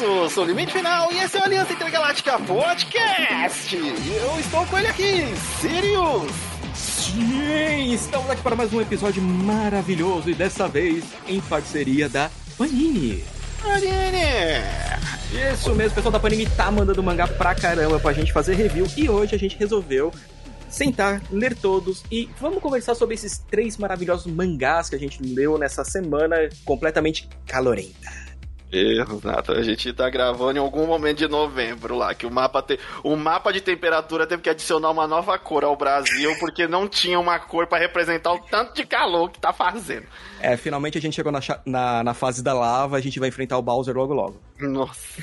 isso! Sou o Limite Final e esse é o Aliança Intergaláctica Podcast! E eu estou com ele aqui, Sirius! Sim, estamos aqui para mais um episódio maravilhoso e dessa vez em parceria da Panini. Panini! Isso mesmo, o pessoal da Panini tá mandando mangá pra caramba pra gente fazer review e hoje a gente resolveu sentar, ler todos e vamos conversar sobre esses três maravilhosos mangás que a gente leu nessa semana completamente calorenta. Exato, a gente tá gravando em algum momento de novembro lá, que o mapa, te... o mapa de temperatura teve que adicionar uma nova cor ao Brasil, porque não tinha uma cor para representar o tanto de calor que tá fazendo. É, finalmente a gente chegou na, na, na fase da lava, a gente vai enfrentar o Bowser logo logo. Nossa.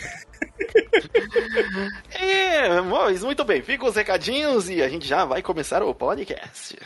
é, mas muito bem, fica os recadinhos e a gente já vai começar o podcast.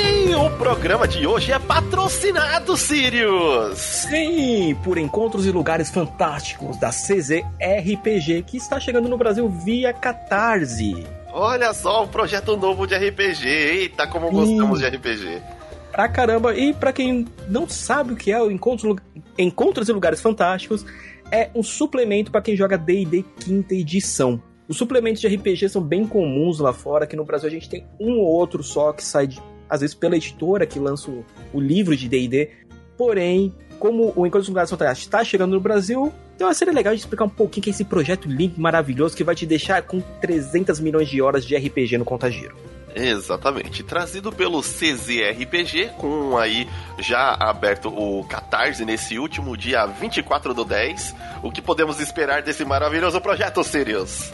E o programa de hoje é patrocinado, Sirius! Sim, por encontros e lugares fantásticos da CZRPG que está chegando no Brasil via Catarse. Olha só, um projeto novo de RPG. Eita, como gostamos Sim. de RPG. Pra caramba, e pra quem não sabe o que é o Encontros, Encontros e Lugares Fantásticos, é um suplemento para quem joga D&D quinta edição. Os suplementos de RPG são bem comuns lá fora, que no Brasil a gente tem um ou outro só que sai de às vezes pela editora que lança o, o livro de D&D. Porém, como o Encontro dos Lugares Fantásticos está chegando no Brasil, então seria legal de explicar um pouquinho que é esse projeto lindo, maravilhoso, que vai te deixar com 300 milhões de horas de RPG no Contagiro. Exatamente, trazido pelo CZRPG, com aí já aberto o Catarse nesse último dia 24 do 10. O que podemos esperar desse maravilhoso projeto, Sirius?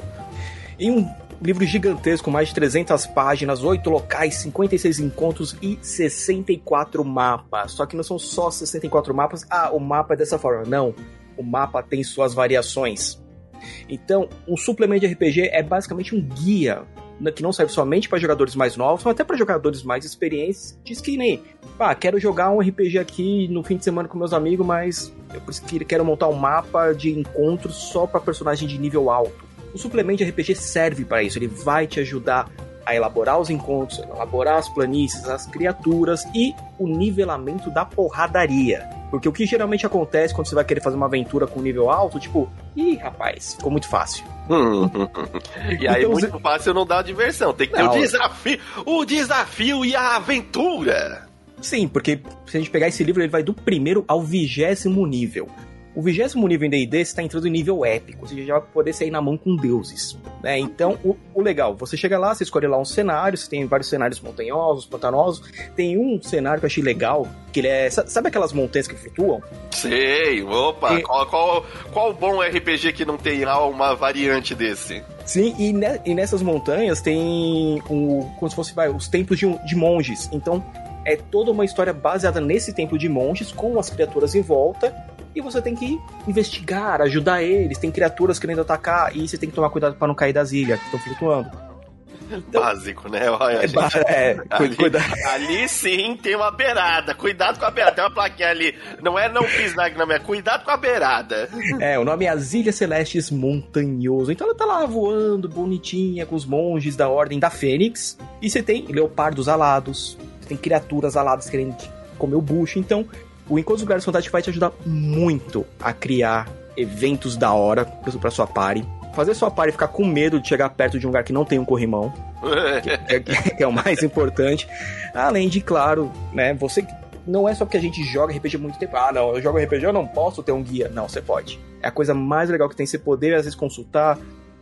Em um livro gigantesco, mais de 300 páginas, 8 locais, 56 encontros e 64 mapas. Só que não são só 64 mapas. Ah, o mapa é dessa forma. Não. O mapa tem suas variações. Então, um suplemento de RPG é basicamente um guia né, que não serve somente para jogadores mais novos, mas até para jogadores mais experientes. Diz que nem, pá, quero jogar um RPG aqui no fim de semana com meus amigos, mas eu quero montar um mapa de encontros só para personagem de nível alto. O suplemento de RPG serve para isso, ele vai te ajudar a elaborar os encontros, elaborar as planícies, as criaturas e o nivelamento da porradaria. Porque o que geralmente acontece quando você vai querer fazer uma aventura com nível alto, tipo, ih, rapaz, ficou muito fácil. e aí, então, muito fácil não dá diversão. Tem que ter não, o desafio, o desafio e a aventura. Sim, porque se a gente pegar esse livro, ele vai do primeiro ao vigésimo nível. O vigésimo nível em D&D está entrando em nível épico, ou seja, já vai poder sair na mão com deuses. Né? Então, o, o, legal, você chega lá, você escolhe lá um cenário, você tem vários cenários montanhosos, pantanosos. Tem um cenário que eu achei legal, que ele é... Sabe aquelas montanhas que flutuam? Sei, opa, qual, qual, qual bom RPG que não tem lá uma variante desse? Sim, e, ne, e nessas montanhas tem um, como se fosse vai, os templos de, de monges. Então, é toda uma história baseada nesse templo de monges, com as criaturas em volta, e você tem que investigar, ajudar eles. Tem criaturas querendo atacar e você tem que tomar cuidado para não cair das ilhas que estão flutuando. Então, Básico, né? Olha, é, gente, é, ali, ali, sim tem uma beirada. Cuidado com a beirada. Tem uma plaquinha ali. Não é não pis na é cuidado com a beirada. É, o nome é As Ilhas Celestes Montanhoso. Então ela tá lá voando, bonitinha, com os monges da Ordem da Fênix. E você tem leopardos alados. Você tem criaturas aladas querendo comer o bucho. Então o Encontro dos Lugares Fantásticos vai te ajudar muito a criar eventos da hora pra sua party. Fazer sua party ficar com medo de chegar perto de um lugar que não tem um corrimão. que, é, que é o mais importante. Além de, claro, né, você não é só porque a gente joga RPG há muito tempo. Ah, não, eu jogo RPG, eu não posso ter um guia. Não, você pode. É a coisa mais legal que tem você poder, às vezes, consultar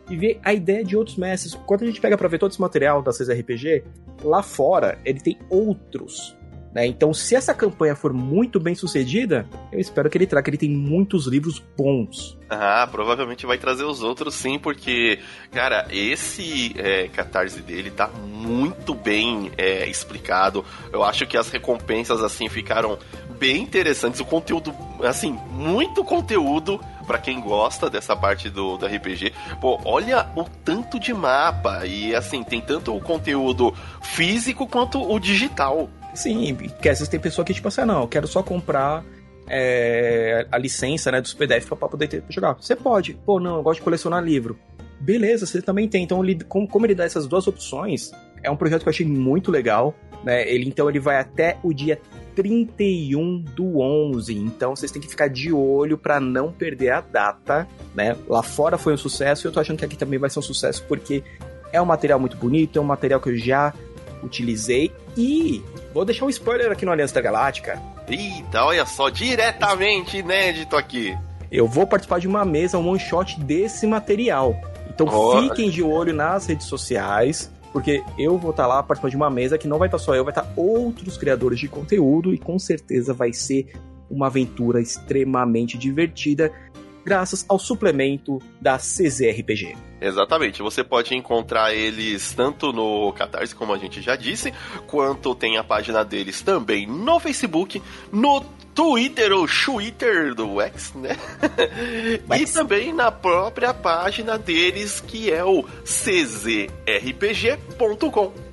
e ver a ideia de outros mestres. Quando a gente pega para ver todo esse material da RPG lá fora, ele tem outros né? Então, se essa campanha for muito bem sucedida, eu espero que ele traga. Ele tem muitos livros bons. Ah, provavelmente vai trazer os outros sim, porque, cara, esse é, catarse dele tá muito bem é, explicado. Eu acho que as recompensas, assim, ficaram bem interessantes. O conteúdo, assim, muito conteúdo para quem gosta dessa parte do, do RPG. Pô, olha o tanto de mapa e assim, tem tanto o conteúdo físico quanto o digital. Sim, porque às vezes tem pessoa que, tipo assim, ah, não, eu quero só comprar é, a licença né, dos PDF pra, poder ter, jogar. Você pode. Pô, não, eu gosto de colecionar livro. Beleza, você também tem. Então, ele, como, como ele dá essas duas opções, é um projeto que eu achei muito legal. Né? Ele, então, ele vai até o dia 31 do 11. Então vocês têm que ficar de olho para não perder a data, né? Lá fora foi um sucesso e eu tô achando que aqui também vai ser um sucesso porque é um material muito bonito, é um material que eu já utilizei e vou deixar um spoiler aqui no Aliança da Galáctica. Eita, olha só, diretamente inédito aqui. Eu vou participar de uma mesa, um one shot desse material. Então oh. fiquem de olho nas redes sociais, porque eu vou estar tá lá participando de uma mesa que não vai estar tá só eu, vai estar tá outros criadores de conteúdo e com certeza vai ser uma aventura extremamente divertida graças ao suplemento da CZRPG. Exatamente, você pode encontrar eles tanto no Catarse, como a gente já disse, quanto tem a página deles também no Facebook, no Twitter ou Twitter do X, né? e também na própria página deles, que é o czrpg.com.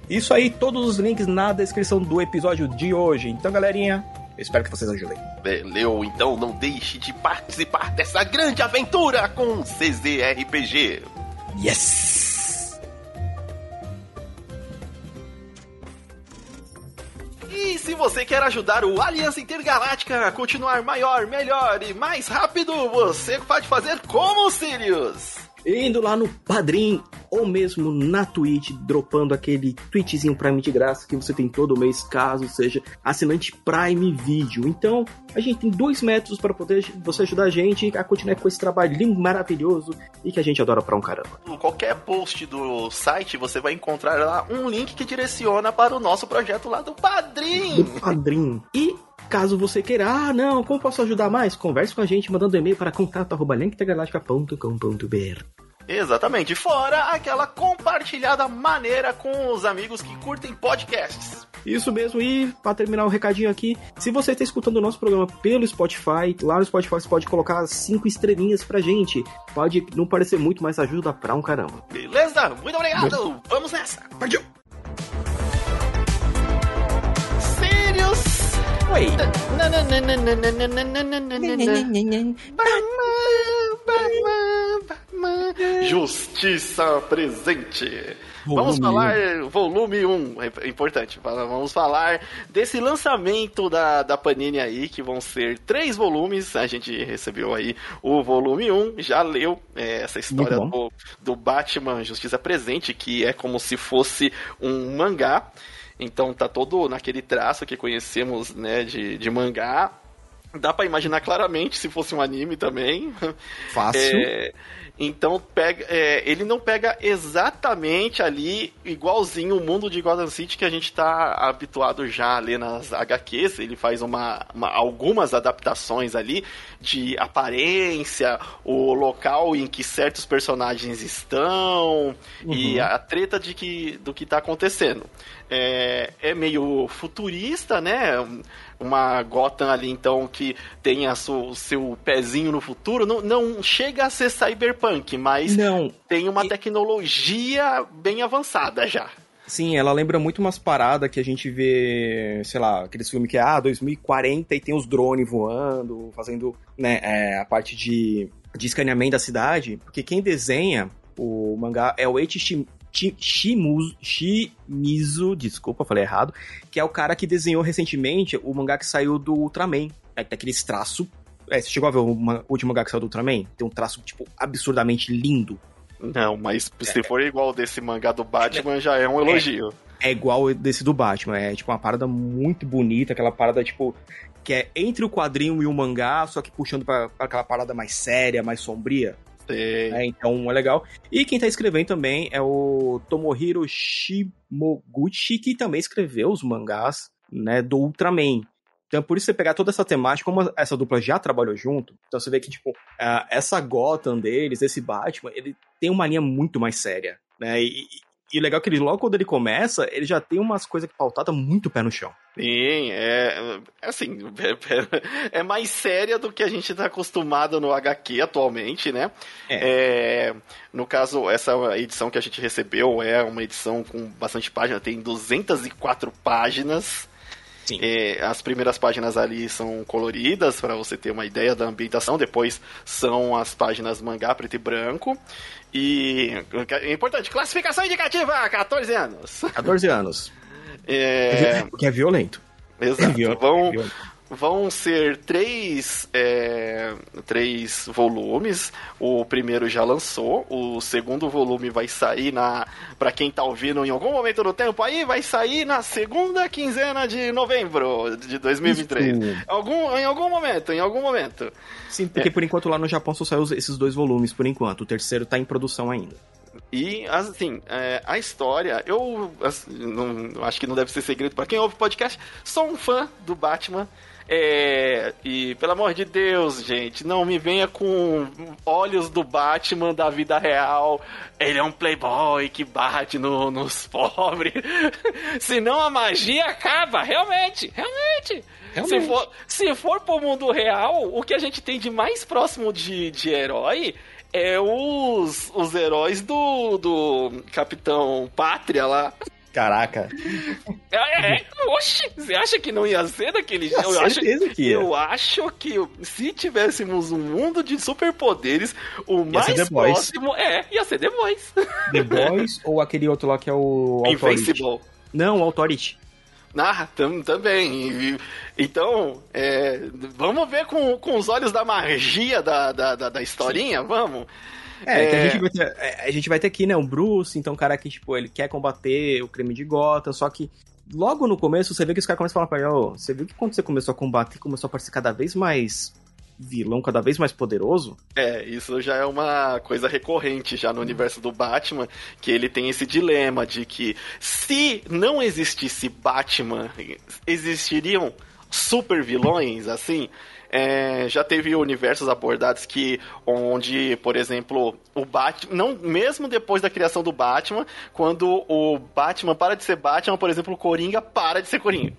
Isso aí, todos os links na descrição do episódio de hoje. Então, galerinha, espero que vocês ajudem. Valeu, então não deixe de participar dessa grande aventura com CZRPG. Yes! E se você quer ajudar o Aliança Intergaláctica a continuar maior, melhor e mais rápido, você pode fazer como Sirius indo lá no Padrim ou mesmo na Twitch, dropando aquele tweetzinho Prime de graça que você tem todo mês, caso seja assinante Prime Video. Então, a gente tem dois métodos para poder você ajudar a gente a continuar com esse trabalho lindo, maravilhoso e que a gente adora pra um caramba. Em qualquer post do site, você vai encontrar lá um link que direciona para o nosso projeto lá do Padrim. Do Padrim. E Caso você queira, ah, não, como posso ajudar mais? Converse com a gente mandando e-mail para contato.lenquetagalactica.com.br. Exatamente, fora aquela compartilhada maneira com os amigos que curtem podcasts. Isso mesmo, e para terminar o um recadinho aqui, se você está escutando o nosso programa pelo Spotify, lá no Spotify você pode colocar cinco estrelinhas pra gente. Pode não parecer muito, mas ajuda pra um caramba. Beleza? Muito obrigado! Vamos nessa! Partiu! Justiça presente. Vamos falar volume 1, é importante. Vamos falar desse lançamento da, da Panini aí, que vão ser três volumes. A gente recebeu aí o volume 1, já leu é, essa história do, do Batman Justiça Presente, que é como se fosse um mangá. Então tá todo naquele traço que conhecemos, né, de, de mangá. Dá para imaginar claramente se fosse um anime também. Fácil. É, então pega, é, ele não pega exatamente ali igualzinho o mundo de Gotham City que a gente está habituado já a ler nas HQs. Ele faz uma, uma, algumas adaptações ali de aparência, o local em que certos personagens estão uhum. e a treta de que, do que está acontecendo. É, é meio futurista, né? uma Gotham ali, então, que tem o seu pezinho no futuro. Não, não chega a ser cyberpunk, mas não. tem uma tecnologia bem avançada já. Sim, ela lembra muito umas paradas que a gente vê, sei lá, aqueles filmes que é, ah, 2040 e tem os drones voando, fazendo, né, é, a parte de, de escaneamento da cidade. Porque quem desenha o mangá é o Eiichi Shimizu, Shimizu, desculpa, falei errado, que é o cara que desenhou recentemente o mangá que saiu do Ultraman. É, tem aqueles traços. É, você chegou a ver o, último mangá que saiu do Ultraman? Tem um traço, tipo, absurdamente lindo. Não, mas se for igual desse mangá do Batman, já é um elogio. É, é igual desse do Batman. É, tipo, uma parada muito bonita, aquela parada, tipo, que é entre o quadrinho e o mangá, só que puxando para aquela parada mais séria, mais sombria. É, então é legal. E quem tá escrevendo também é o Tomohiro Shimoguchi, que também escreveu os mangás né, do Ultraman. Então, por isso você pegar toda essa temática, como essa dupla já trabalhou junto, então você vê que, tipo, essa Gotham deles, esse Batman, ele tem uma linha muito mais séria, né? E, e o legal é que ele, logo quando ele começa, ele já tem umas coisas que pautadas muito pé no chão. Sim, é, é assim, é, é, mais séria do que a gente está acostumado no HQ atualmente, né? É. é. no caso, essa edição que a gente recebeu é uma edição com bastante páginas, tem 204 páginas. É, as primeiras páginas ali são coloridas para você ter uma ideia da ambientação. Depois são as páginas mangá preto e branco. E é importante, classificação indicativa, 14 anos. 14 anos. É... Que é violento. Exato. Vão, vão ser três, é, três volumes. O primeiro já lançou, o segundo volume vai sair na. para quem tá ouvindo em algum momento do tempo aí, vai sair na segunda quinzena de novembro de 2023. Algum, em algum momento, em algum momento. Sim, porque é. por enquanto lá no Japão só saiu esses dois volumes, por enquanto. O terceiro tá em produção ainda. E, assim, é, a história, eu assim, não, acho que não deve ser segredo para quem ouve podcast, sou um fã do Batman. É, e pelo amor de Deus, gente, não me venha com olhos do Batman da vida real. Ele é um playboy que bate no, nos pobres. Senão a magia acaba, realmente, realmente. realmente. Se, for, se for pro mundo real, o que a gente tem de mais próximo de, de herói é os, os heróis do, do Capitão Pátria lá. Caraca. É, é, oxe, você acha que não ia ser daquele jeito? Eu, acho, que ia. eu acho que se tivéssemos um mundo de superpoderes, o ia mais próximo é, ia ser The Boys. The Boys ou aquele outro lá que é o Invincible. Não, o Authority. Ah, tam, também. Então, é, vamos ver com, com os olhos da magia da, da, da, da historinha, vamos. É, é... a, gente vai ter, é, a gente vai ter aqui, né, um Bruce, então um cara que, tipo, ele quer combater o crime de Gotham, só que logo no começo você vê que os caras começam a falar pra ele, oh, você viu que quando você começou a combater, começou a parecer cada vez mais vilão, cada vez mais poderoso? É, isso já é uma coisa recorrente já no universo do Batman, que ele tem esse dilema de que se não existisse Batman, existiriam super vilões, assim, é, já teve universos abordados que onde, por exemplo, o Batman, não mesmo depois da criação do Batman, quando o Batman para de ser Batman, por exemplo, o Coringa para de ser Coringa.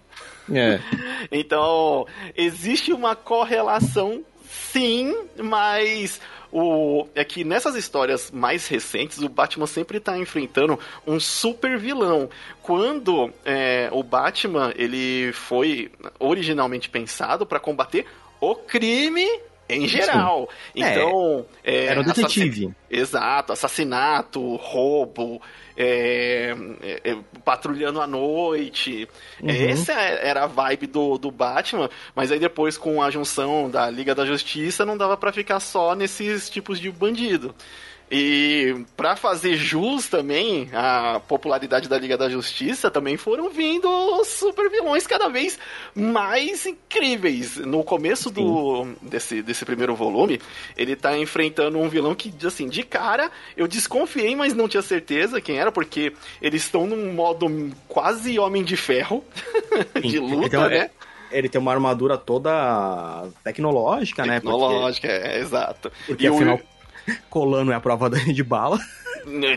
É. Então, existe uma correlação sim, mas o, é que nessas histórias mais recentes, o Batman sempre está enfrentando um super vilão. Quando é, o Batman ele foi originalmente pensado para combater o crime em geral. Sim. Então. É, é, era um detetive. Assassin... Exato, assassinato, roubo, é, é, é patrulhando à noite. Uhum. Essa era a vibe do, do Batman, mas aí depois, com a junção da Liga da Justiça, não dava para ficar só nesses tipos de bandido. E para fazer jus também a popularidade da Liga da Justiça, também foram vindo super vilões cada vez mais incríveis. No começo do desse, desse primeiro volume, ele tá enfrentando um vilão que, assim, de cara, eu desconfiei, mas não tinha certeza quem era, porque eles estão num modo quase Homem de Ferro, de luta, então, né? ele tem uma armadura toda tecnológica, né? Tecnológica, porque... é, exato. Porque e afinal, o... Colando é a prova de bala.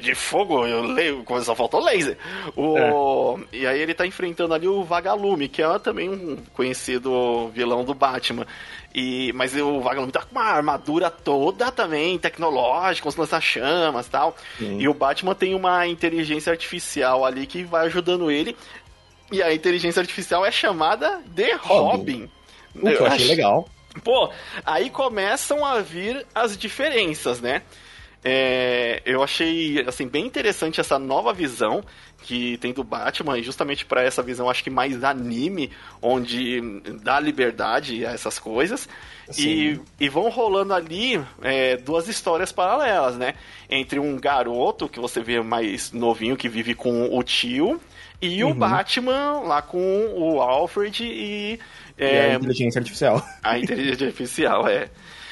De fogo, eu leio, só faltou laser. O, é. E aí ele tá enfrentando ali o Vagalume, que é também um conhecido vilão do Batman. E, mas o Vagalume tá com uma armadura toda também, tecnológica, com lança-chamas e tal. Sim. E o Batman tem uma inteligência artificial ali que vai ajudando ele. E a inteligência artificial é chamada de Robin. Robin. O que eu achei legal. Pô, aí começam a vir as diferenças, né? É, eu achei assim bem interessante essa nova visão que tem do Batman, e justamente para essa visão acho que mais anime, onde dá liberdade a essas coisas. E, e, vão rolando ali é, duas histórias paralelas, né? Entre um garoto que você vê mais novinho que vive com o tio e uhum. o Batman lá com o Alfred e é, a inteligência artificial. A inteligência artificial, é.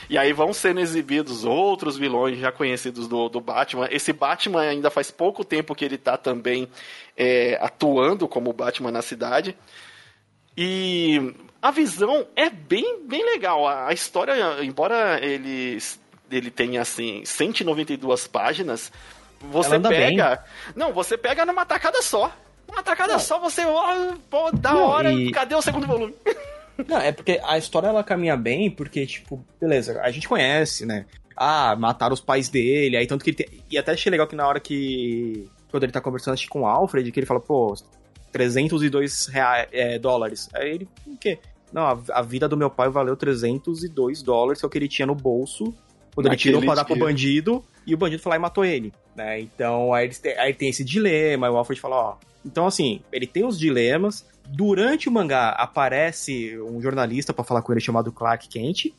E aí vão sendo exibidos outros vilões já conhecidos do, do Batman. Esse Batman ainda faz pouco tempo que ele está também é, atuando como Batman na cidade. E a visão é bem, bem legal. A, a história, embora ele, ele tenha assim 192 páginas, você pega. Bem. Não, você pega numa tacada só. Uma tacada não. só, você. Pô, da não, hora, e... cadê o segundo volume? Não, é porque a história ela caminha bem, porque, tipo, beleza, a gente conhece, né? Ah, mataram os pais dele, aí tanto que ele tem... E até achei legal que na hora que. Quando ele tá conversando acho, com o Alfred, que ele fala, pô, 302 reais, é, dólares. Aí ele, o quê? Não, a, a, vida do meu pai valeu 302 dólares, que é o que ele tinha no bolso, quando Naquele ele tirou pra dar pro bandido, e o bandido foi lá e matou ele. Né? Então aí, tem, aí tem esse dilema, o Alfred fala, ó. Então, assim, ele tem os dilemas. Durante o mangá aparece um jornalista para falar com ele chamado Clark Kent.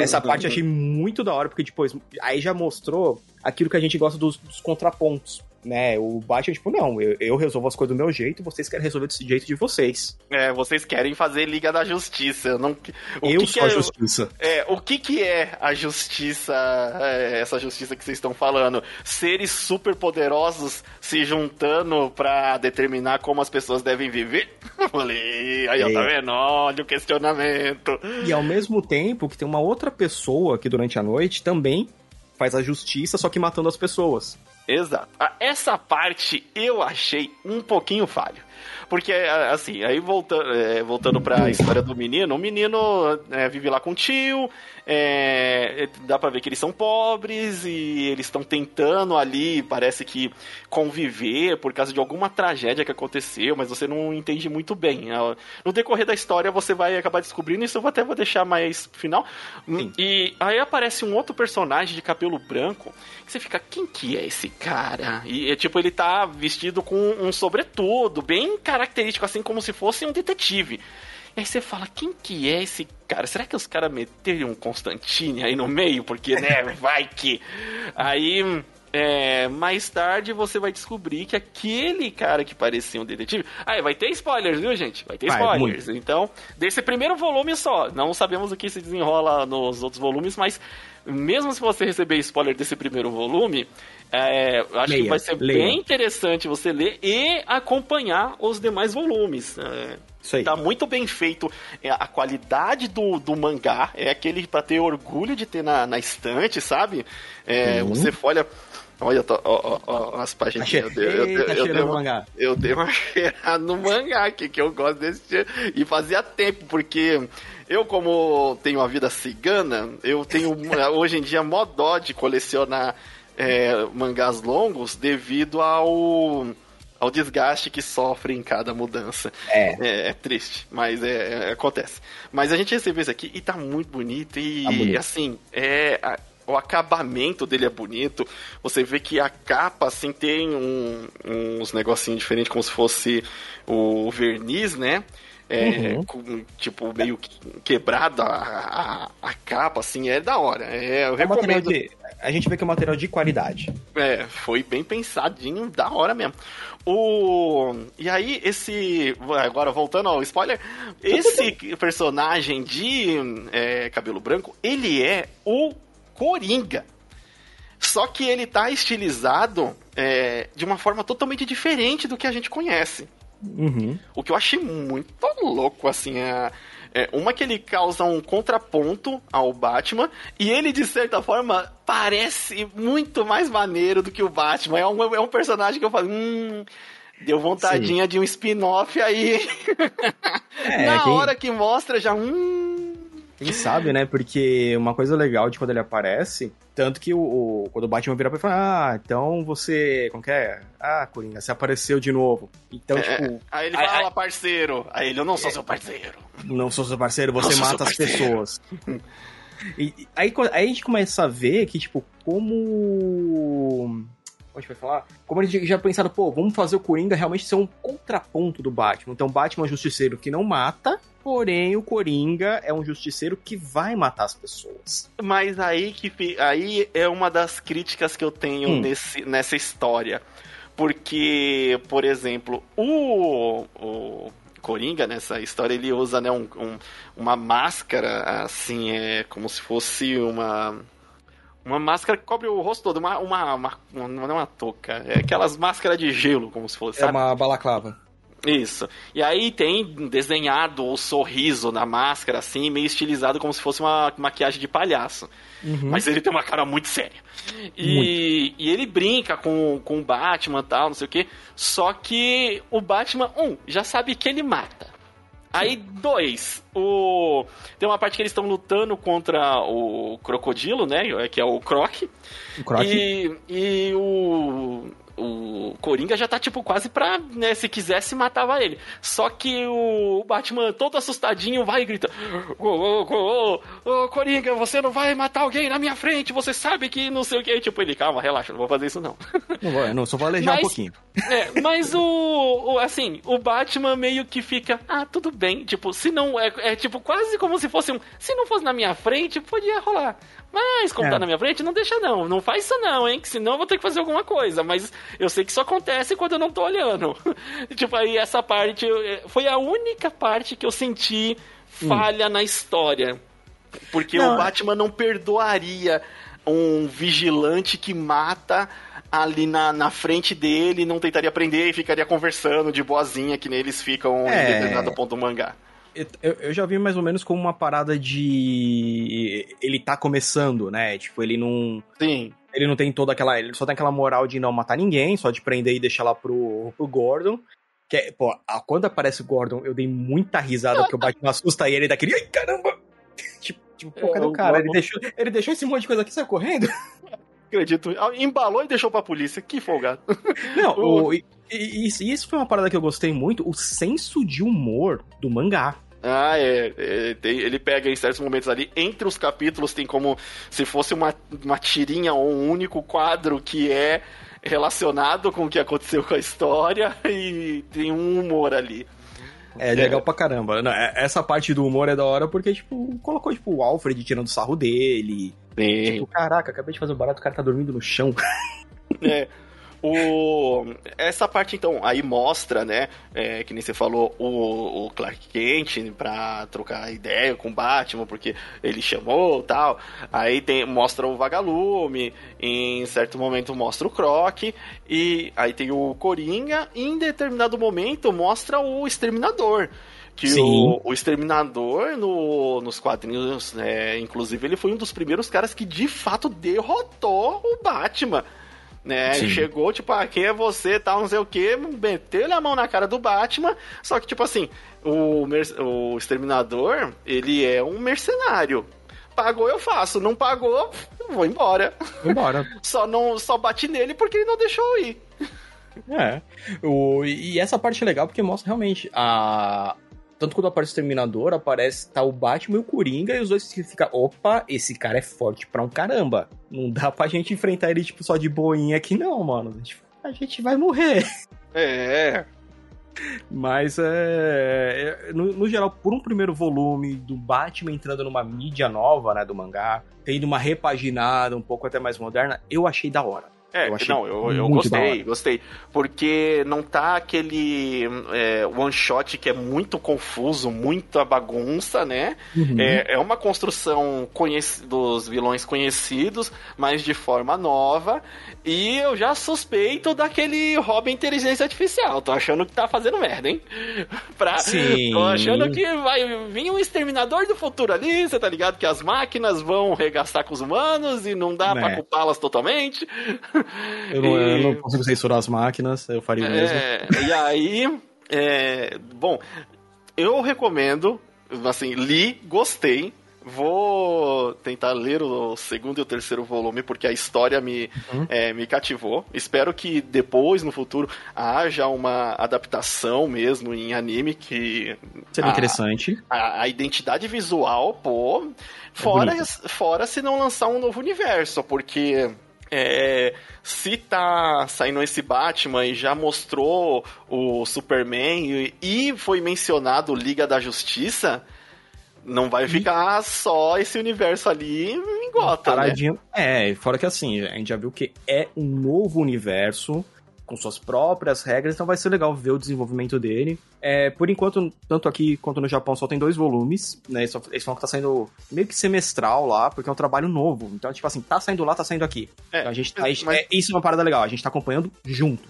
Essa parte eu achei muito da hora, porque depois aí já mostrou aquilo que a gente gosta dos, dos contrapontos né? O Batman, tipo, não, eu, eu, resolvo as coisas do meu jeito, vocês querem resolver desse jeito de vocês. É, vocês querem fazer Liga da Justiça. Eu, não, o eu que sou que é, a justiça. É, o que que é a justiça, é, essa justiça que vocês estão falando? Seres super poderosos se juntando para determinar como as pessoas devem viver? Falei, aí, ó, tá vendo? Olha o questionamento. E ao mesmo tempo que tem uma outra pessoa que durante a noite também faz a justiça, só que matando as pessoas. Exato. Ah, essa parte eu achei um pouquinho falho. Porque, assim, aí voltando, é, voltando pra história do menino, o menino é, vive lá com o tio, é, dá pra ver que eles são pobres e eles estão tentando ali, parece que conviver por causa de alguma tragédia que aconteceu, mas você não entende muito bem. No decorrer da história você vai acabar descobrindo, isso eu até vou deixar mais final. Sim. E aí aparece um outro personagem de cabelo branco que você fica, quem que é esse cara? E é tipo, ele tá vestido com um sobretudo, bem característico, assim como se fosse um detetive. E aí você fala, quem que é esse cara? Será que os caras meteram um Constantine aí no meio? Porque, né, vai que. Aí. É, mais tarde você vai descobrir que aquele cara que parecia um detetive. Ah, vai ter spoilers, viu, gente? Vai ter spoilers. Vai, então, desse primeiro volume só. Não sabemos o que se desenrola nos outros volumes, mas mesmo se você receber spoiler desse primeiro volume, é, acho leia, que vai ser leia. bem interessante você ler e acompanhar os demais volumes. É, Isso aí. Tá muito bem feito. É, a qualidade do, do mangá é aquele para ter orgulho de ter na, na estante, sabe? É, uhum. Você olha. Olha, ó, ó, ó, as páginas. Tá eu, dei, eu, eu, eu, dei uma, eu dei uma cheirada no mangá aqui, que eu gosto desse. E fazia tempo, porque eu, como tenho uma vida cigana, eu tenho hoje em dia mó dó de colecionar é, mangás longos devido ao ao desgaste que sofre em cada mudança. É. É, é triste, mas é, é, acontece. Mas a gente recebeu isso aqui e tá muito bonito e, tá bonito. assim, é. A, o acabamento dele é bonito. Você vê que a capa, assim, tem um, uns negocinhos diferentes, como se fosse o verniz, né? É, uhum. com, tipo, meio quebrado a, a, a, capa, assim, é da hora. É, eu é recomendo. De, a gente vê que é um material de qualidade. É, foi bem pensadinho, da hora mesmo. O. E aí, esse. Agora voltando ao spoiler, esse personagem de é, cabelo branco, ele é o Coringa. Só que ele tá estilizado é, de uma forma totalmente diferente do que a gente conhece. Uhum. O que eu achei muito louco, assim, é, é, uma que ele causa um contraponto ao Batman, e ele, de certa forma, parece muito mais maneiro do que o Batman. É um, é um personagem que eu falo, hum, deu vontadinha Sim. de um spin-off aí. É, Na quem... hora que mostra, já, hum... Quem sabe, né? Porque uma coisa legal de quando ele aparece, tanto que o, o quando o Batman vira pra ele fala, ah, então você, como que é? Ah, Coringa, você apareceu de novo. Então, é, tipo... Aí ele fala, parceiro. Aí ele, eu não sou seu parceiro. Não sou seu parceiro, você mata as pessoas. e, aí, aí a gente começa a ver que, tipo, como a gente vai falar, como gente já pensado, pô, vamos fazer o Coringa realmente ser um contraponto do Batman. Então, Batman é um justiceiro que não mata, porém o Coringa é um justiceiro que vai matar as pessoas. Mas aí que aí é uma das críticas que eu tenho hum. nesse, nessa história. Porque, por exemplo, o, o Coringa, nessa história, ele usa né, um, um, uma máscara, assim, é como se fosse uma uma máscara que cobre o rosto todo, uma, uma, uma, uma não é uma touca, é aquelas máscaras de gelo, como se fosse. É sabe? uma balaclava. Isso. E aí tem desenhado o sorriso na máscara, assim, meio estilizado como se fosse uma maquiagem de palhaço. Uhum. Mas ele tem uma cara muito séria. E, muito. e ele brinca com, com o Batman e tal, não sei o quê. Só que o Batman, um, já sabe que ele mata. Aí, dois, o... tem uma parte que eles estão lutando contra o crocodilo, né? Que é o Croc. O Croc. E, e o... o Coringa já tá, tipo, quase pra, né, se quisesse, matava ele. Só que o Batman, todo assustadinho, vai e grita: Ô, ô, ô, ô, ô, Coringa, você não vai matar alguém na minha frente, você sabe que não sei o que. Tipo, ele, calma, relaxa, não vou fazer isso não. Não vou, não, só vou alejar Mas- um pouquinho. É, mas o, o- Assim, o Batman meio que fica. Ah, tudo bem. Tipo, se não. É, é tipo quase como se fosse um. Se não fosse na minha frente, podia rolar. Mas como É. tá na minha frente, não deixa não. Não faz isso não, hein? Que senão eu vou ter que fazer alguma coisa. Mas eu sei que isso acontece quando eu não tô olhando. tipo, aí essa parte. eu- Foi a única parte que eu senti falha na história. Porque Não, o Batman não perdoaria um vigilante que mata ali na, na frente dele, não tentaria prender e ficaria conversando de boazinha, que nem eles ficam É. em determinado ponto do mangá. Eu, eu- eu já vi mais ou menos como uma parada de. Ele tá começando, né? Tipo, ele não. Sim. Ele não tem toda aquela. Ele só tem aquela moral de não matar ninguém, só de prender e deixar lá pro, pro Gordon. Que é, pô, a- quando aparece o Gordon, eu dei muita risada, porque o Batman assusta ele daquele. Ai, caramba! tipo, tipo, pô, cadê É, o cara? Ele deixou, ele deixou esse monte de coisa aqui e saiu correndo? Acredito. Ah, Embalou e deixou pra polícia. Que folgado. Não, O- o, e, e isso, e isso foi uma parada que eu gostei muito, o senso de humor do mangá. Ah, é. é, tem- ele pega em certos momentos ali, entre os capítulos, tem como se fosse uma, uma tirinha ou um único quadro que é relacionado com o que aconteceu com a história e tem um humor ali. É legal pra caramba. Não, é- essa parte do humor é da hora porque, tipo, colocou, tipo, o Alfred tirando sarro dele. Sim. Tipo, caraca, acabei de fazer o barato, o cara tá dormindo no chão. É. O, essa parte, então, aí mostra, né? é, que nem você falou, o, o Clark Kent pra trocar ideia com o Batman, porque ele chamou tal. Aí tem, mostra o Vagalume, em certo momento mostra o Croc, e aí tem o Coringa, e em determinado momento mostra o Exterminador. Que o, o Exterminador, no- nos quadrinhos, né, inclusive, ele foi um dos primeiros caras que de fato derrotou o Batman né? Sim. Chegou, tipo, ah, quem é você, tal, não sei o que, meteu a mão na cara do Batman, só que, tipo assim, o, o Exterminador, ele é um mercenário. Pagou, eu faço. Não pagou, vou embora. Embora. Só não só bati nele porque ele não deixou eu ir. É. O, e essa parte é legal porque mostra realmente a. Tanto quando aparece o Terminador, aparece tá o Batman e o Coringa, e os dois ficam, opa, esse cara é forte pra um caramba. Não dá pra gente enfrentar ele, tipo, só de boinha aqui, não, mano. A gente vai morrer. É. Mas é, é, no, no geral, por um primeiro volume do Batman entrando numa mídia nova, né, do mangá, tendo uma repaginada um pouco até mais moderna, eu achei da hora. É, Eu não, eu, eu gostei, gostei. Porque não tá aquele é, one shot que é muito confuso, muita bagunça, né? Uhum. É, é uma construção dos vilões conhecidos, mas de forma nova. E eu já suspeito daquele Robin Inteligência Artificial. Tô achando que tá fazendo merda, hein? Pra... Sim. Tô achando que vai vir um exterminador do futuro ali. Você tá ligado que as máquinas vão regastar com os humanos e não dá Né. pra culpá-las totalmente. Eu não, eu E- não consigo censurar as máquinas, eu faria o mesmo. É, e aí, é, bom, eu recomendo, assim, li, gostei. Vou tentar ler o segundo e o terceiro volume, porque a história me, Uhum. é, me cativou. Espero que depois, no futuro, haja uma adaptação mesmo em anime que. Seria a- interessante. a, a identidade visual, pô. Fora, bonito. fora se não lançar um novo universo, porque. É, se tá saindo esse Batman e já mostrou o Superman e, e foi mencionado Liga da Justiça, não vai ficar só esse universo ali em Gotham, né? É, fora que assim, a gente já viu que é um novo universo com suas próprias regras, então vai ser legal ver o desenvolvimento dele. É, por enquanto, tanto aqui quanto no Japão, só tem dois volumes, né? Eles falam- eles falam que tá saindo meio que semestral lá, porque é um trabalho novo. Então, tipo assim, tá saindo lá, tá saindo aqui. É, Então a gente tá, mas- é, isso é uma parada legal, a gente tá acompanhando junto.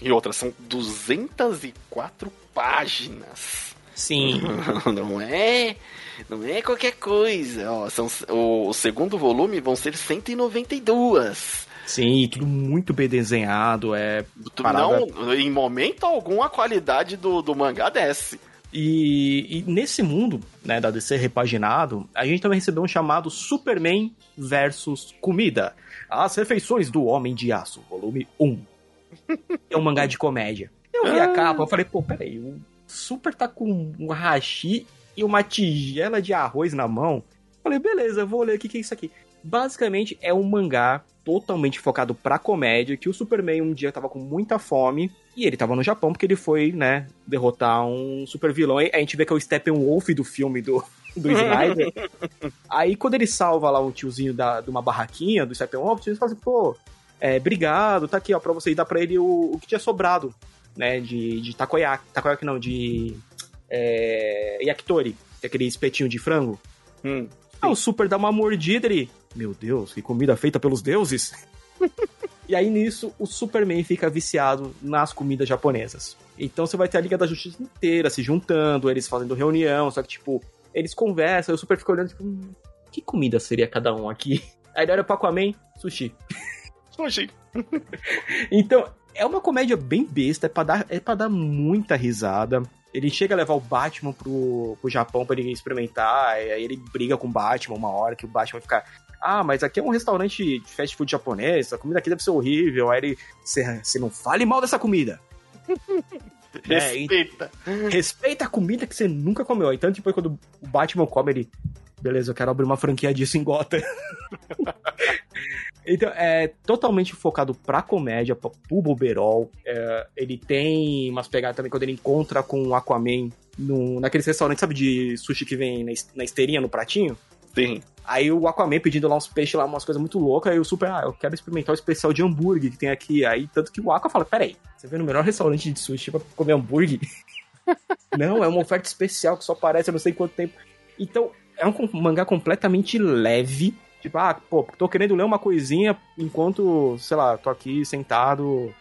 E outras, são 204 páginas. Sim. não é, não é qualquer coisa. Ó, são, o, o segundo volume vão ser 192. Sim, tudo muito bem desenhado, é Parada. Não, em momento algum a qualidade do, do mangá desce. E, e nesse mundo, né, da DC repaginado, a gente também recebeu um chamado Superman versus Comida. As refeições do Homem de Aço, volume 1. É um mangá de comédia. Eu vi a capa, eu falei, pô, peraí, o Super tá com um hashi e uma tigela de arroz na mão. Falei, beleza, vou ler o que, que é isso aqui. Basicamente é um mangá totalmente focado pra comédia, que o Superman um dia tava com muita fome e ele tava no Japão porque ele foi, né, derrotar um super vilão. A gente vê que é o Steppenwolf do filme do, do Snyder. Aí quando ele salva lá o tiozinho da, de uma barraquinha do Steppenwolf, ele fala assim, pô, é, obrigado, tá aqui, ó, pra você. Dá pra ele o, o que tinha sobrado, né, de, de takoyaki. Takoyaki não, de é, yakitori, é aquele espetinho de frango. Hum. Aí o Super dá uma mordida ele. Meu Deus, que comida feita pelos deuses! e aí nisso o Superman fica viciado nas comidas japonesas. Então você vai ter a Liga da Justiça inteira se juntando, eles fazendo reunião, só que tipo, eles conversam, e o Super fica olhando tipo, hum, que comida seria cada um aqui? Aí ele olha pro Aquaman, sushi. Sushi. Então, é uma comédia bem besta, é pra dar, é pra dar muita risada. Ele chega a levar o Batman pro, pro Japão pra ele experimentar, aí ele briga com o Batman uma hora, que o Batman fica. Ah, mas aqui é um restaurante de fast food japonês, a comida aqui deve ser horrível. Aí ele. Você não fale mal dessa comida. É, Respeita. Respeita a comida que você nunca comeu. Aí tanto depois quando o Batman come, ele. Beleza, eu quero abrir uma franquia disso em Gotham. então, é totalmente focado pra comédia, pro boberol. É, ele tem umas pegadas também quando ele encontra com o Aquaman no, naqueles restaurantes, sabe, de sushi que vem na esteirinha, no pratinho. Sim. Aí o Aquaman pedindo lá uns peixes lá, umas coisas muito loucas, aí o Super, ah, eu quero experimentar o especial de hambúrguer que tem aqui. Aí tanto que o Aqua fala, peraí, você veio no melhor restaurante de sushi pra comer hambúrguer? não, é uma oferta especial que só aparece há não sei quanto tempo. Então, é um mangá completamente leve. Tipo, ah, pô, tô querendo ler uma coisinha enquanto, sei lá, tô aqui sentado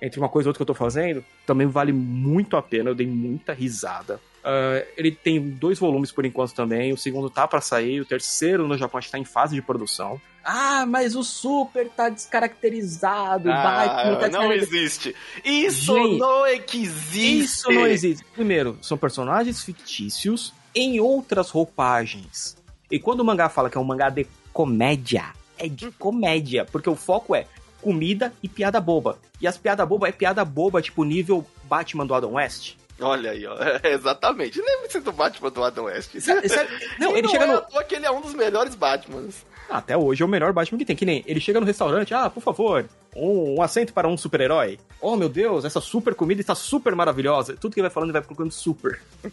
entre uma coisa e outra que eu tô fazendo. Também vale muito a pena, eu dei muita risada. Ah, ele tem dois volumes por enquanto também. O segundo tá pra sair, o terceiro no Japão está em fase de produção. Ah, mas o Super tá descaracterizado. Tá Ah, não descaracterizado. existe. Isso Gente, não existe. Isso não existe. Primeiro, são personagens fictícios em outras roupagens. E quando o mangá fala que é um mangá de comédia, é de comédia, porque o foco é comida e piada boba. E as piadas boba é piada boba, tipo nível Batman do Adam West. Olha aí, ó. Exatamente. Lembre-se do Batman do Adam West. Sabe- sabe- não, E ele chega é no. toa que ele é um dos melhores Batmans. Ah, Até hoje é o melhor Batman que tem. Que nem ele chega no restaurante, ah, por favor, um, um assento para um super-herói. Oh, meu Deus, essa super comida está super maravilhosa. Tudo que ele vai falando, ele vai colocando super.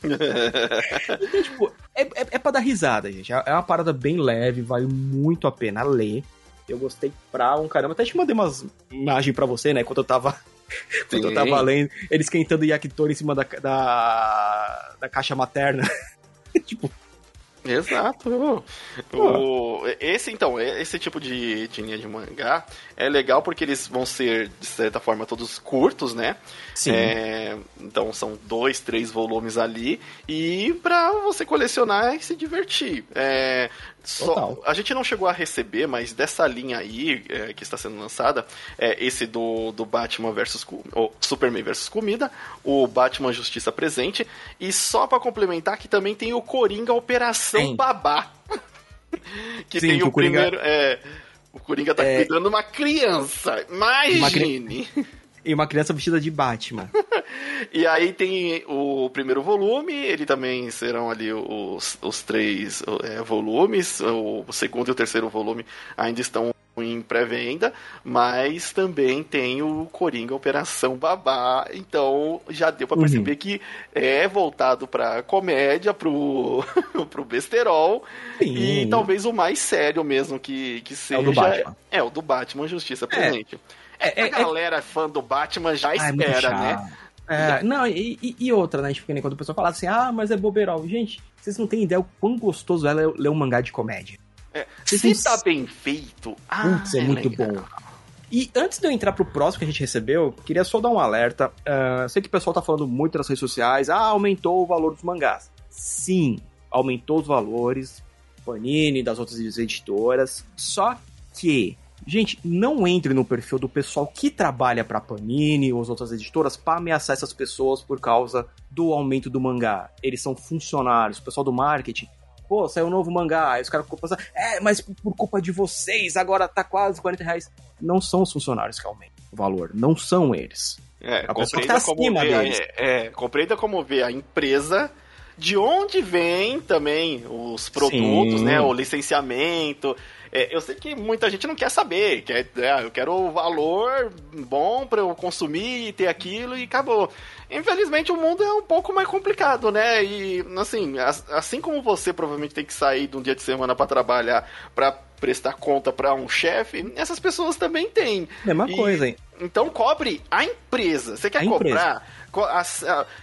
Então, tipo, é, é, é pra dar risada, gente. É é uma parada bem leve, vale muito a pena ler. Eu gostei pra um caramba. Até te mandei umas imagens pra você, né? Quando eu tava. Quando eu tava lendo, ele esquentando yakitori em cima da, da, da caixa materna. tipo, Exato. O, esse, então, esse tipo de, de linha de mangá é legal porque eles vão ser, de certa forma, todos curtos, né? sim. É, então são dois, três volumes ali e pra você colecionar e se divertir. É, só- a gente não chegou a receber, mas dessa linha aí é, que está sendo lançada, é esse do, do Batman versus Co- o Superman versus Comida, o Batman Justiça Presente e só pra complementar que também tem o Coringa Operação Tem. Babá. que Sim, tem que o, o Coringa- primeiro é, o Coringa tá É. cuidando uma criança. Imagine. E uma criança vestida de Batman. E aí tem o primeiro volume, ele também serão ali os, os três é, volumes, o segundo e o terceiro volume ainda estão em pré-venda, mas também tem o Coringa Operação Babá, então já deu pra Uhum. perceber que é voltado pra comédia, pro, pro besterol, Sim. e talvez o mais sério mesmo que, que seja. É o do Batman. É o do Batman Justiça Presente. É, é, A é, galera fã do Batman já Ah, é espera, né? É, não, e, e- outra, né? Tipo, quando o pessoal fala assim, ah, mas é bobeirol. Gente, vocês não têm ideia o quão gostoso é ler um mangá de comédia. É, se tá bem feito, ah, Putz, é, muito legal. bom. E antes de eu entrar pro próximo que a gente recebeu, queria só dar um alerta. Ah, sei que o pessoal tá falando muito nas redes sociais, ah, aumentou o valor dos mangás. Sim, aumentou os valores, Panini, das outras editoras. Só que, gente, não entre no perfil do pessoal que trabalha pra Panini ou as outras editoras pra ameaçar essas pessoas por causa do aumento do mangá. Eles são funcionários, o pessoal do marketing. Pô, saiu um novo mangá, aí os caras ficam pensando, é, mas por culpa de vocês agora tá quase 40 reais. Não são os funcionários que aumentam. valor, não são eles. É, A compreenda, tá como acima ver, deles. é, é, compreenda como ver a empresa, de onde vem também os produtos, Sim. né? O licenciamento. É, eu sei que muita gente não quer saber, quer, é, eu quero o valor bom para eu consumir e ter aquilo e acabou. Infelizmente o mundo é um pouco mais complicado, né? E assim, as- assim como você provavelmente tem que sair de um dia de semana para trabalhar para prestar conta para um chefe, essas pessoas também têm. Mesma E- coisa, hein? Então cobre a empresa. Você quer A empresa. cobrar? Co- a- a-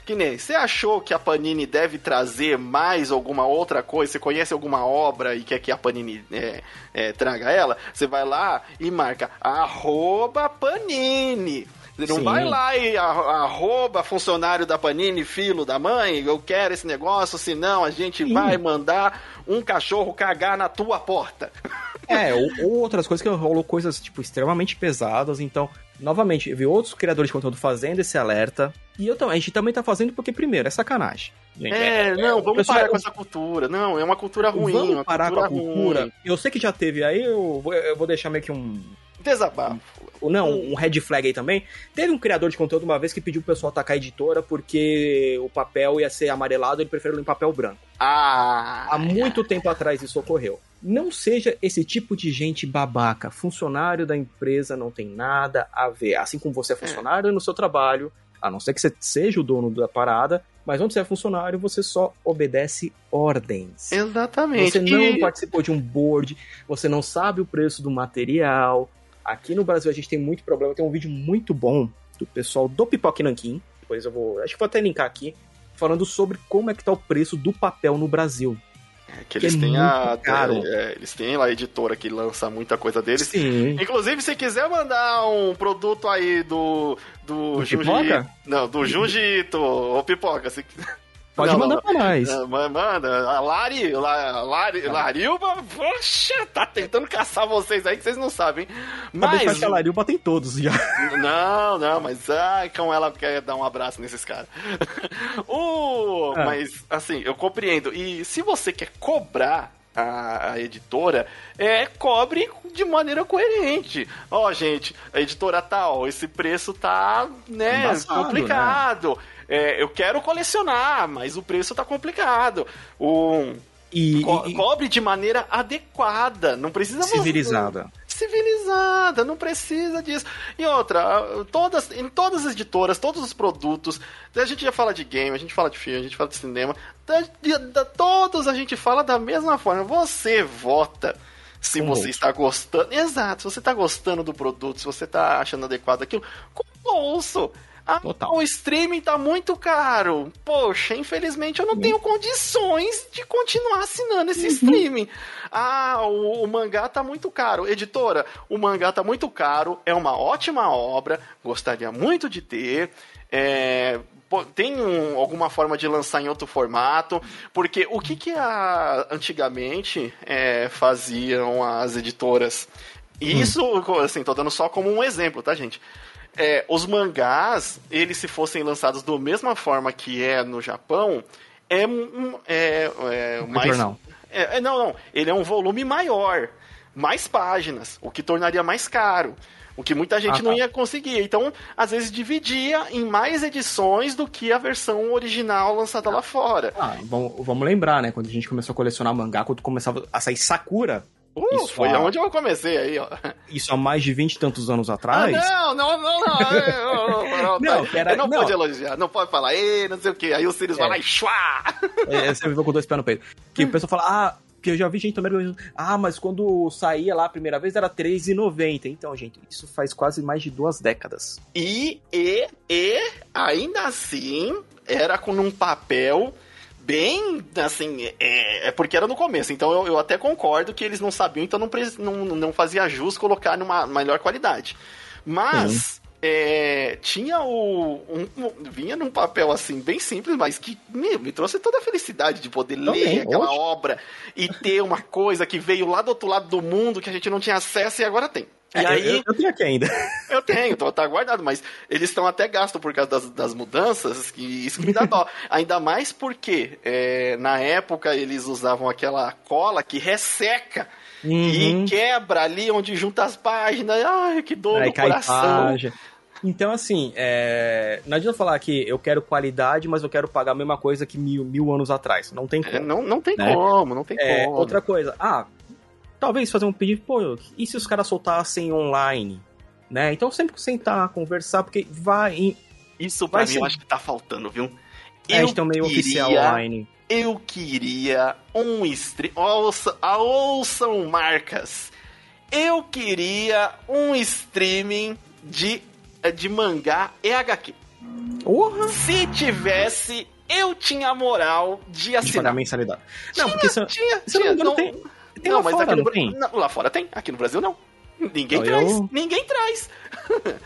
que nem, você achou que a Panini deve trazer mais alguma outra coisa? Você conhece alguma obra e quer que a Panini é, é, traga ela? Você vai lá e marca arroba Panini. Você não Sim. vai lá e arroba funcionário da Panini, filho da mãe, eu quero esse negócio, senão a gente Sim. vai mandar um cachorro cagar na tua porta. É, ou, ou outras coisas que rolou coisas, tipo, extremamente pesadas. Então, novamente, eu vi outros criadores de conteúdo fazendo esse alerta. E eu, a gente também tá fazendo porque, primeiro, é sacanagem. Gente, É, não, o vamos parar com essa cultura. Não, é uma cultura ruim. Vamos parar com a cultura cultura. ruim. Eu sei que já teve aí, eu vou, eu vou deixar meio que um. Desabafo. Não, um red flag aí também. Teve um criador de conteúdo uma vez que pediu pro pessoal atacar a editora porque o papel ia ser amarelado, ele preferiu em papel branco. Ah, Há muito tempo atrás isso ocorreu. Não seja esse tipo de gente babaca. Funcionário da empresa não tem nada a ver. Assim como você é funcionário no seu trabalho, a não ser que você seja o dono da parada, mas onde você é funcionário, você só obedece ordens. exatamente. Você não E- participou de um board, você não sabe o preço do material. Aqui no Brasil a gente tem muito problema. Tem um vídeo muito bom do pessoal do Pipoque Nanquim. Depois eu vou. Acho que vou até linkar aqui. Falando sobre como é que tá o preço do papel no Brasil. que eles que é têm a. é, eles têm lá a editora que lança muita coisa deles. Sim. Inclusive, se quiser mandar um produto aí do. Do, Do Junji- Pipoca? Não, do Jujito, ou Pipoca. Se... Pode Não, mandar não, pra nós. Ah, ma- Manda, a Lari, La- Lari, Larilba, poxa, tá tentando caçar vocês aí que vocês não sabem. Mas Mas, que a Larilba tem todos já. Não, não, mas ai, como ela quer dar um abraço nesses caras. uh, Ah. Mas, assim, eu compreendo. E se você quer cobrar a, a editora, é, cobre de maneira coerente. Ó, gente, a editora tal, esse preço tá, né, Embaçado, complicado. É, eu quero colecionar, mas o preço tá complicado. O, E, co- e- cobre de maneira adequada. Não precisa civilizada. civilizada, não precisa disso. E outra, todas, em todas as editoras, todos os produtos, a gente já fala de game, a gente fala de filme, a gente fala de cinema, da, da- todos a gente fala da mesma forma. Você vota se você bolso. está gostando. Exato, se você está gostando do produto, se você está achando adequado aquilo, com o bolso. Ah, Total. o streaming tá muito caro. Poxa, infelizmente eu não tenho condições de continuar assinando esse streaming. Ah, o, o mangá tá muito caro. Editora, o mangá tá muito caro, é uma ótima obra, gostaria muito de ter. É, tem um- alguma forma de lançar em outro formato? Porque o que que a, antigamente é, faziam as editoras? E Isso, assim, tô dando só como um exemplo, tá, gente? É, os mangás, eles se fossem lançados da mesma forma que é no Japão, é, um- é, é mais... jornal. É, é, não, não. Ele é um volume maior. Mais páginas, o que tornaria mais caro. O que muita gente Ah, não tá. ia conseguir. Então, às vezes, dividia em mais edições do que a versão original lançada lá fora. Ah, bom, vamos lembrar, né? Quando a gente começou a colecionar mangá, quando começava a sair Sakura, Uh, Isso, foi ah. onde eu comecei aí, ó. isso há mais de 20 e tantos anos Ah, atrás. não, não, não, não. é, não, não, não, Não, era- não, não. pode elogiar, não pode falar, ei, não sei o que. Aí o Sirius É. vai lá e chua! É, você viveu com dois pés no peito. Que o pessoal fala, ah, que eu já vi gente também. Ah, mas quando saía lá a primeira vez era R$3,90. Então, gente, isso faz quase mais de duas décadas. E, e, e, ainda assim, era com um papel bem, assim, é, é porque era no começo, então eu, eu até concordo que eles não sabiam, então não, não, não fazia jus colocar numa melhor qualidade. Mas, é, tinha o... um- um- vinha num papel, assim, bem simples, mas que me, me trouxe toda a felicidade de poder Também, ler aquela ótimo. obra e ter uma coisa que veio lá do outro lado do mundo que a gente não tinha acesso e agora tem. E É, aí... eu, eu tenho aqui ainda. Eu tenho, tô, tá guardado, mas eles estão até gastos por causa das, das mudanças, que isso que me dá dó. Ainda mais porque é, na época eles usavam aquela cola que resseca. e quebra ali onde junta as páginas. Ai, que dor Aí no coração. página. Então, assim, é... não adianta falar que eu quero qualidade, mas eu quero pagar a mesma coisa que mil, mil anos atrás. Não tem É, como. não, não tem Né? como, não tem É, como. outra coisa, ah, talvez fazer um pedido, pô, e se os caras soltassem online? Né? Então sempre sentar, conversar, porque vai. Em... Isso pra vai mim ser- eu acho que tá faltando, viu? É, tem um meio oficial online. Eu queria um stream. Ouça, ouçam marcas. Eu queria um streaming de, de mangá e HQ. Porra! Se tivesse, eu tinha moral de De assinar. mensalidade. Não, porque isso, Tinha, se eu não me tinha. engano, Não, tem, tem não, lá mas fora, aqui no tem? não, lá fora tem. Aqui no Brasil não. Ninguém Não, traz. eu- Ninguém traz.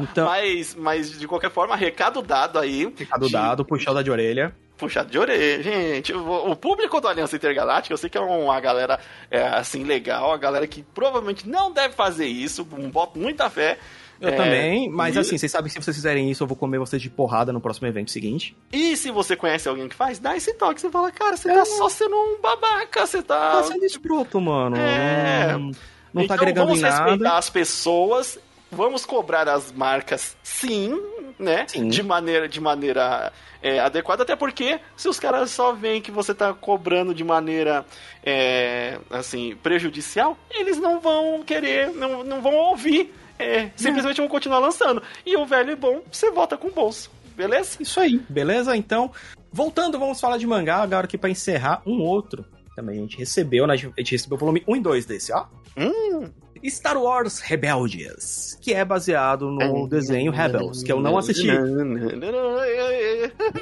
Então- mas, mas, de qualquer forma, recado dado aí. Recado de- dado, puxada de orelha. Puxado de orelha, gente. O, público do Aliança Intergaláctica, eu sei que é uma galera é, assim legal, a galera que provavelmente não deve fazer isso, um boto muita fé. Eu É, também, mas e- assim, vocês sabem que se vocês fizerem isso, eu vou comer vocês de porrada no próximo evento seguinte. E se você conhece alguém que faz, dá esse toque. Você fala, cara, você tá só sendo um babaca, você tá. Tá sendo escroto, mano. É. Não, não tá então, agregando vamos em nada. respeitar as pessoas, vamos cobrar as marcas, sim, né? Sim. De maneira, de maneira é, adequada, até porque se os caras só veem que você tá cobrando de maneira é, assim prejudicial, eles não vão querer, não, não vão ouvir. É, simplesmente vão continuar lançando. E o velho e bom, você volta com o bolso. Beleza? Isso aí, beleza? Então, voltando, vamos falar de mangá agora aqui pra encerrar um outro. Também a gente recebeu, né? A gente recebeu o volume 1 e 2 desse, ó. Hum. Star Wars Rebeldias, que é baseado no desenho Rebels, que eu não assisti.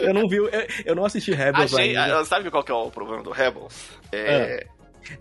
Eu não vi, eu, eu não assisti Rebels gente, ainda. ah, sabe qual que é o problema do Rebels? É,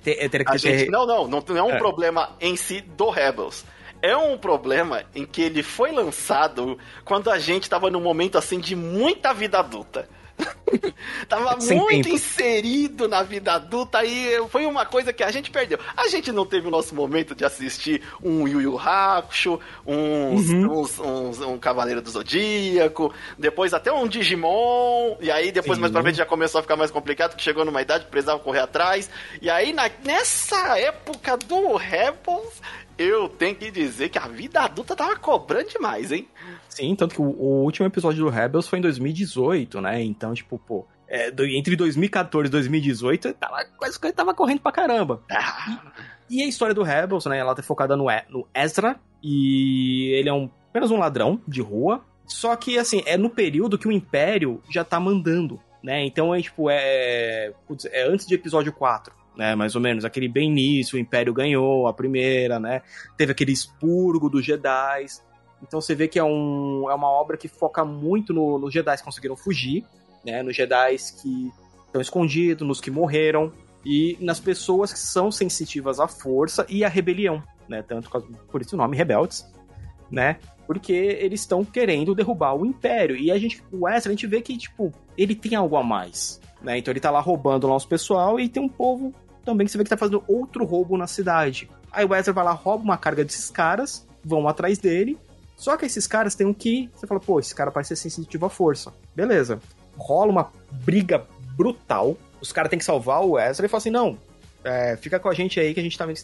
Tem- é, que a ter- gente, não, não, não, não é um É. problema em si do Rebels. É um problema em que ele foi lançado quando a gente tava num momento assim de muita vida adulta. tava Sem muito tempo. inserido na vida adulta e foi uma coisa que a gente perdeu. A gente não teve o nosso momento de assistir um Yu Yu Hakusho, uns, Uhum. uns- uns- um Cavaleiro do Zodíaco, depois até um Digimon, e aí depois Sim. mais pra frente já começou a ficar mais complicado, que chegou numa idade que precisava correr atrás. E aí na- nessa época do Rebels, eu tenho que dizer que a vida adulta tava cobrando demais, hein? Sim, tanto que o, o último episódio do Rebels foi em 2018, né? Então, tipo, pô, é, do- entre 2014 e 2018, tava, quase que ele tava correndo pra caramba. Ah, E a história do Rebels, né? Ela tá focada no, E- no Ezra. E ele é um, apenas um ladrão de rua. Só que, assim, é no período que o Império já tá mandando, né? Então é tipo, é. putz, é antes de episódio 4. Né, mais ou menos, aquele bem início, o Império ganhou a primeira, né? Teve aquele expurgo dos Jedi. Então você vê que é, um, é uma obra que foca muito no- nos Jedi que conseguiram fugir, né? Nos Jedi que estão escondidos, nos que morreram e nas pessoas que são sensitivas à força e à rebelião, né? Tanto por por isso o nome Rebeldes, né? Porque eles estão querendo derrubar o Império. E a gente, o Ezra, a gente vê que, tipo, ele tem algo a mais, né? Então ele tá lá roubando lá os pessoal e tem um povo também você vê que tá fazendo outro roubo na cidade. Aí o Ezra vai lá, rouba uma carga desses caras, vão atrás dele. Só que esses caras têm um que. Você fala, pô, esse cara parece ser sensitivo à força. Beleza. Rola uma briga brutal. Os caras têm que salvar o Ezra e fala assim: não, é, fica com a gente aí que a gente também,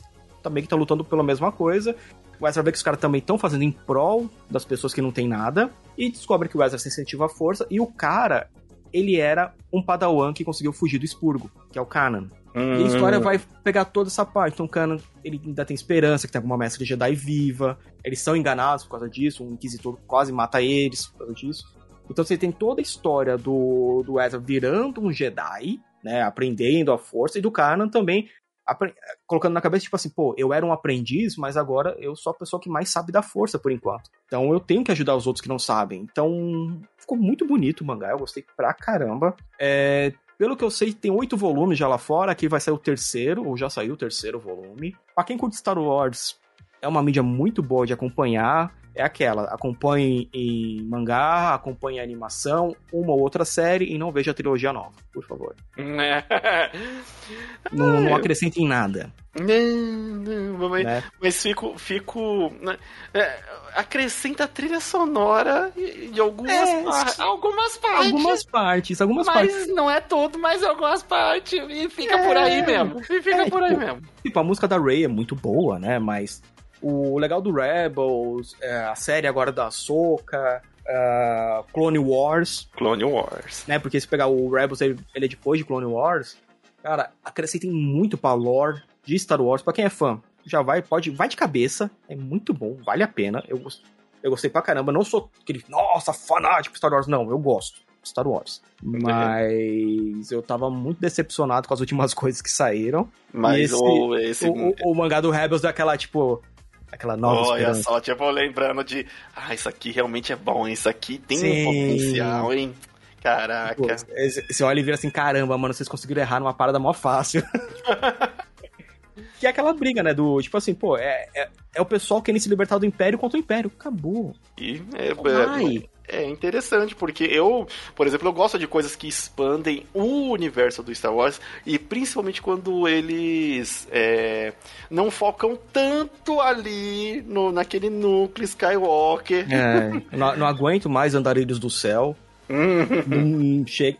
também que tá lutando pela mesma coisa. O Ezra vê que os caras também estão fazendo em prol das pessoas que não tem nada. E descobre que o Ezra se incentiva à força. E o cara, ele era um padawan que conseguiu fugir do expurgo, que é o Kanan. E a história vai pegar toda essa parte. Então o Kanan, ele ainda tem esperança que tem alguma mestre Jedi viva. Eles são enganados por causa disso. Um Inquisitor quase mata eles por causa disso. Então você tem toda a história do, do Ezra virando um Jedi, né? Aprendendo a força. E do Kanan também colocando na cabeça, tipo assim, pô, eu era um aprendiz, mas agora eu sou a pessoa que mais sabe da força por enquanto. Então eu tenho que ajudar os outros que não sabem. Então ficou muito bonito o mangá, eu gostei pra caramba. É, pelo que eu sei, tem oito volumes já lá fora. Aqui vai sair o terceiro, ou já saiu o terceiro volume. Pra quem curte Star Wars, é uma mídia muito boa de acompanhar. É aquela, acompanhe em mangá, acompanhe a animação, uma ou outra série e não veja a trilogia nova, por favor. É. Não, não acrescente em nada. Não, não, mas, Né? mas fico. fico né, é, acrescenta a trilha sonora de algumas, É, par- algumas partes. Algumas partes, algumas mas partes. não é todo, mas algumas partes. E fica É. por aí mesmo. E fica É, por aí tipo, mesmo. Tipo, a música da Ray é muito boa, né? Mas o legal do Rebels, é, a série agora da Soca, Clone Wars, Clone Wars. né? Porque se pegar o Rebels, ele, ele é depois de Clone Wars, cara, acrescentem muito pra lore de Star Wars. Pra quem é fã, já vai, pode, vai de cabeça, é muito bom, vale a pena. Eu, eu gostei pra caramba. Não sou aquele, nossa, fanático Star Wars, não, eu gosto. de Star Wars. Mas eu tava muito decepcionado com as últimas coisas que saíram. Mas esse- o, esse. O, o- o mangá do Rebels daquela, tipo, aquela nova Olha esperança. só, tipo, lembrando de. Ah, isso aqui realmente é bom? Isso aqui tem Sim. um potencial, hein? Caraca. Pô, você olha e vira assim, caramba, mano, vocês conseguiram errar numa parada mó fácil. que é aquela briga, né? Do tipo assim, pô, é, é, é o pessoal querendo se libertar do Império contra o Império. Acabou. E é, Vai. é interessante, porque eu, por exemplo, eu gosto de coisas que expandem o universo do Star Wars, e principalmente quando eles é, não focam tanto ali no, naquele núcleo Skywalker. É, não, não aguento mais andarilhos do céu.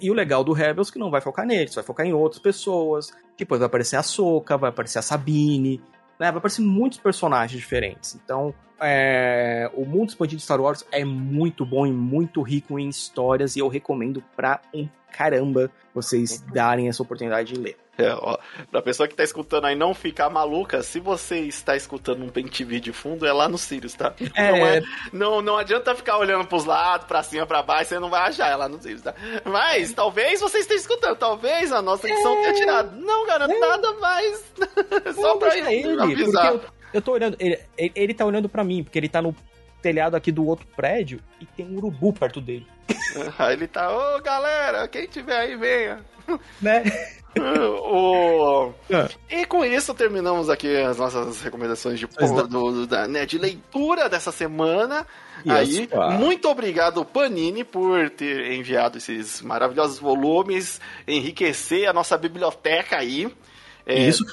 E o legal do Rebels é que não vai focar neles, vai focar em outras pessoas. Depois vai aparecer a Soca, vai aparecer a Sabine, né? Vai aparecer muitos personagens diferentes. Então, é, o mundo expandido de Star Wars é muito bom e muito rico em histórias e eu recomendo pra um caramba vocês darem essa oportunidade de ler. É, ó, pra pessoa que tá escutando aí não ficar maluca, se você está escutando um PenTV de fundo, é lá no Sirius, tá? É. Não, é, não, não adianta ficar olhando pros lados, pra cima, pra baixo, você não vai achar, é lá no Sirius, tá? Mas, talvez você esteja escutando, talvez a nossa edição tenha tirado. Não garanto nada, mas só pra ele, avisar. porque eu, eu tô olhando, ele, ele, ele tá olhando pra mim, porque ele tá no telhado aqui do outro prédio e tem um urubu perto dele, Aí ele tá, ô galera, quem tiver aí, venha. né? o... É. E com isso terminamos aqui as nossas recomendações de, do- do- da- né, de leitura dessa semana. Isso, Aí, ah. muito obrigado, Panini, por ter enviado esses maravilhosos volumes, enriquecer a nossa biblioteca aí. É, Isso.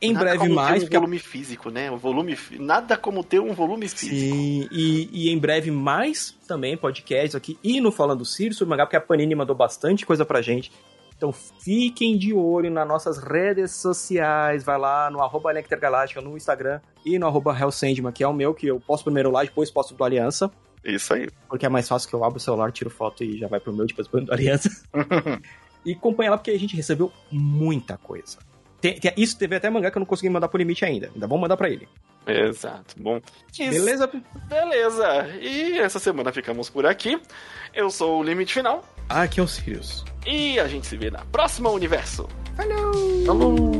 Em nada breve mais, ter um porque a- volume físico, né? Um volume, nada como ter um volume físico. Sim, e, e em breve mais também podcasts aqui e no Falando Sirius sobre mangá, porque a Panini mandou bastante coisa pra gente. Então fiquem de olho nas nossas redes sociais. Vai lá no arroba Galáctica no Instagram e no arroba Hell Sandman, que é o meu, que eu posto primeiro lá, depois posto do Aliança. Isso aí. Porque é mais fácil que eu abro o celular, tiro foto e já vai pro meu, depois põe do Aliança. e acompanha lá porque a gente recebeu muita coisa. Tem- tem- isso teve até mangá que eu não consegui mandar pro limite ainda. Ainda vamos mandar pra ele. Exato. Bom, isso- Beleza? beleza. E essa semana ficamos por aqui. Eu sou o Limite Final. Aqui é o Sirius. E a gente se vê na próxima universo. Falou! Falou!